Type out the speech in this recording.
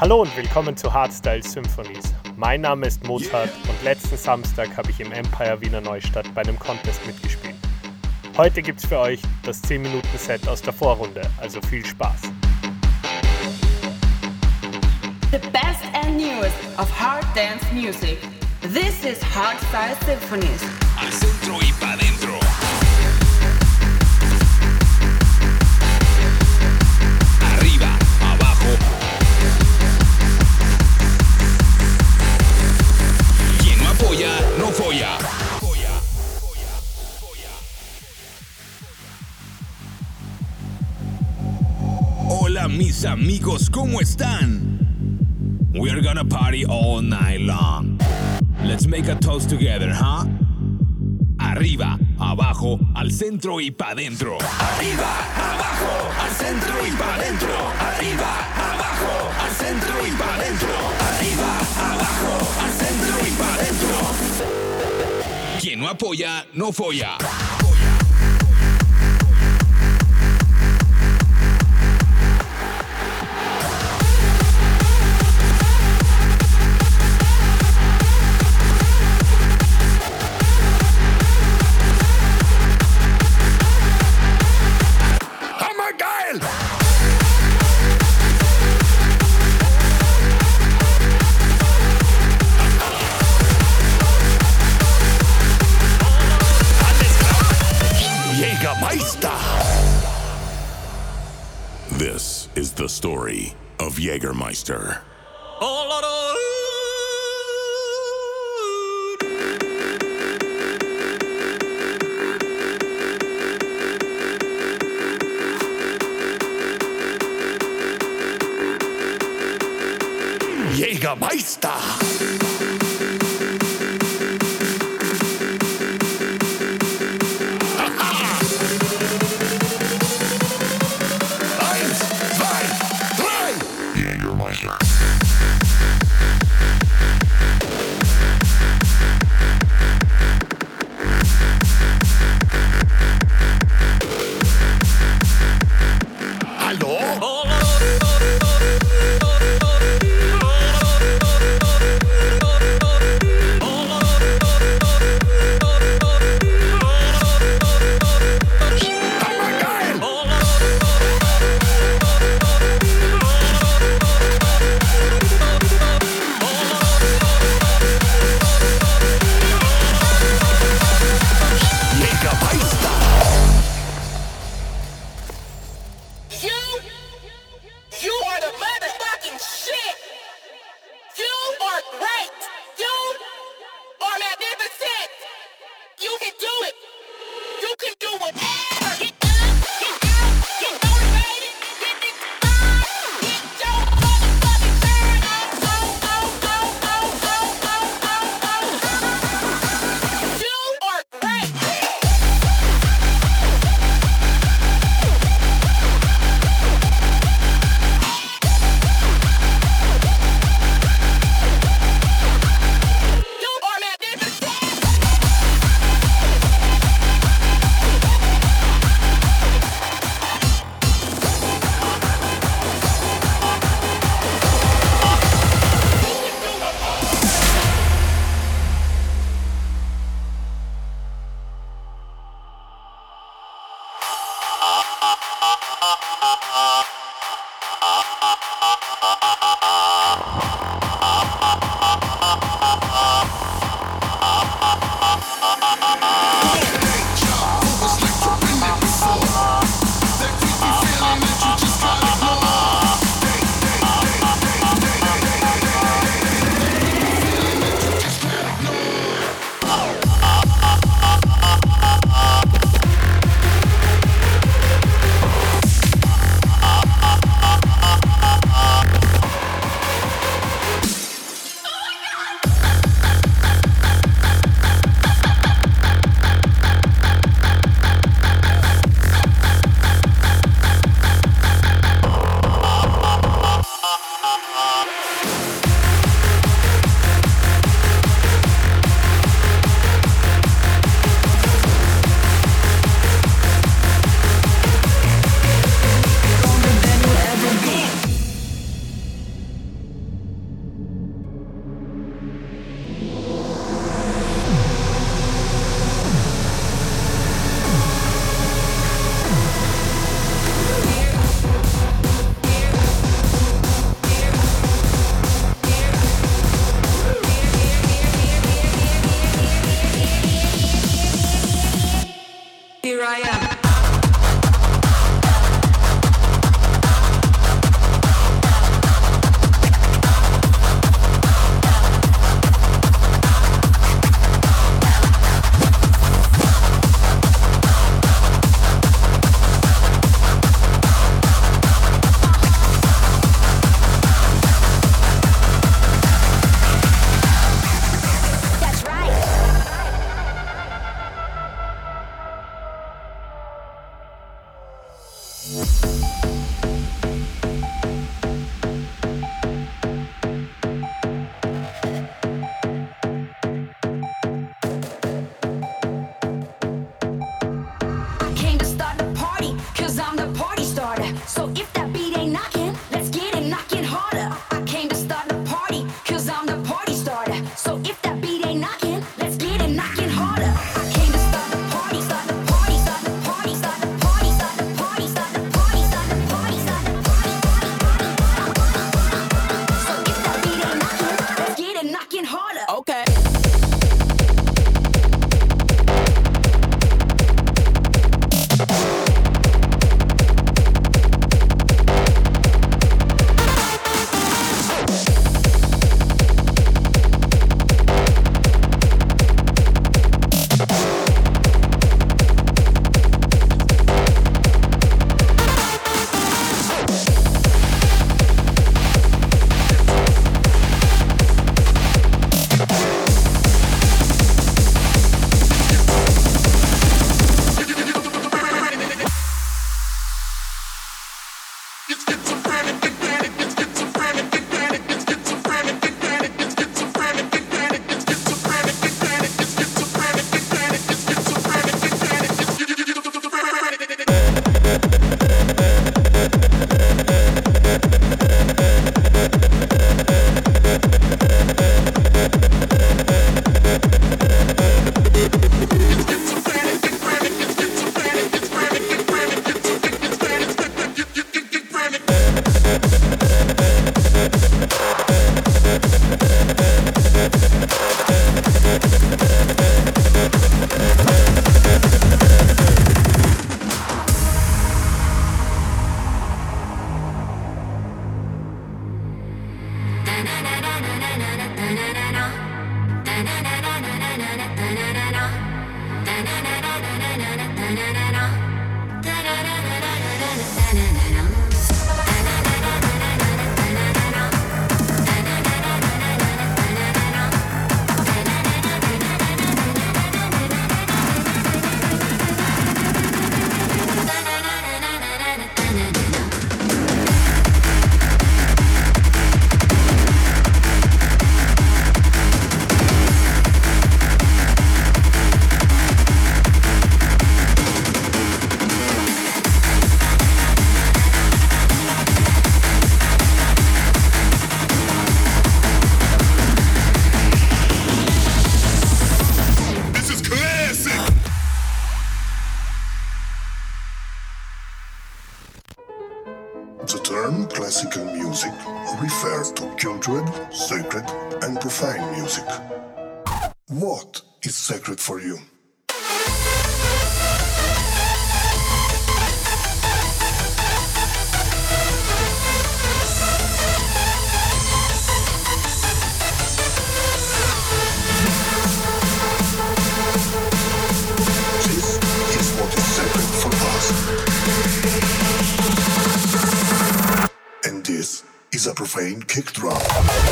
Hallo und willkommen zu Hardstyle Symphonies. Mein Name ist Mozart und letzten Samstag habe ich im Empire Wiener Neustadt bei einem Contest mitgespielt. Heute gibt's für euch das 10-Minuten-Set aus der Vorrunde, also viel Spaß. The best and newest of hard dance music. This is Hardstyle Symphonies. Al centro y pa' dentro. Hola mis amigos, ¿cómo están? We're gonna party all night long. Let's make a toast together, huh? Arriba, abajo, al centro y pa' dentro. Arriba, abajo, al centro y pa' dentro. Arriba, abajo, al centro y pa' dentro. Arriba, abajo, al centro y pa' dentro. Quien no apoya, no folla. Story of Jägermeister. Jägermeister! cultured, sacred, and profane music. What is sacred for you? kick drum.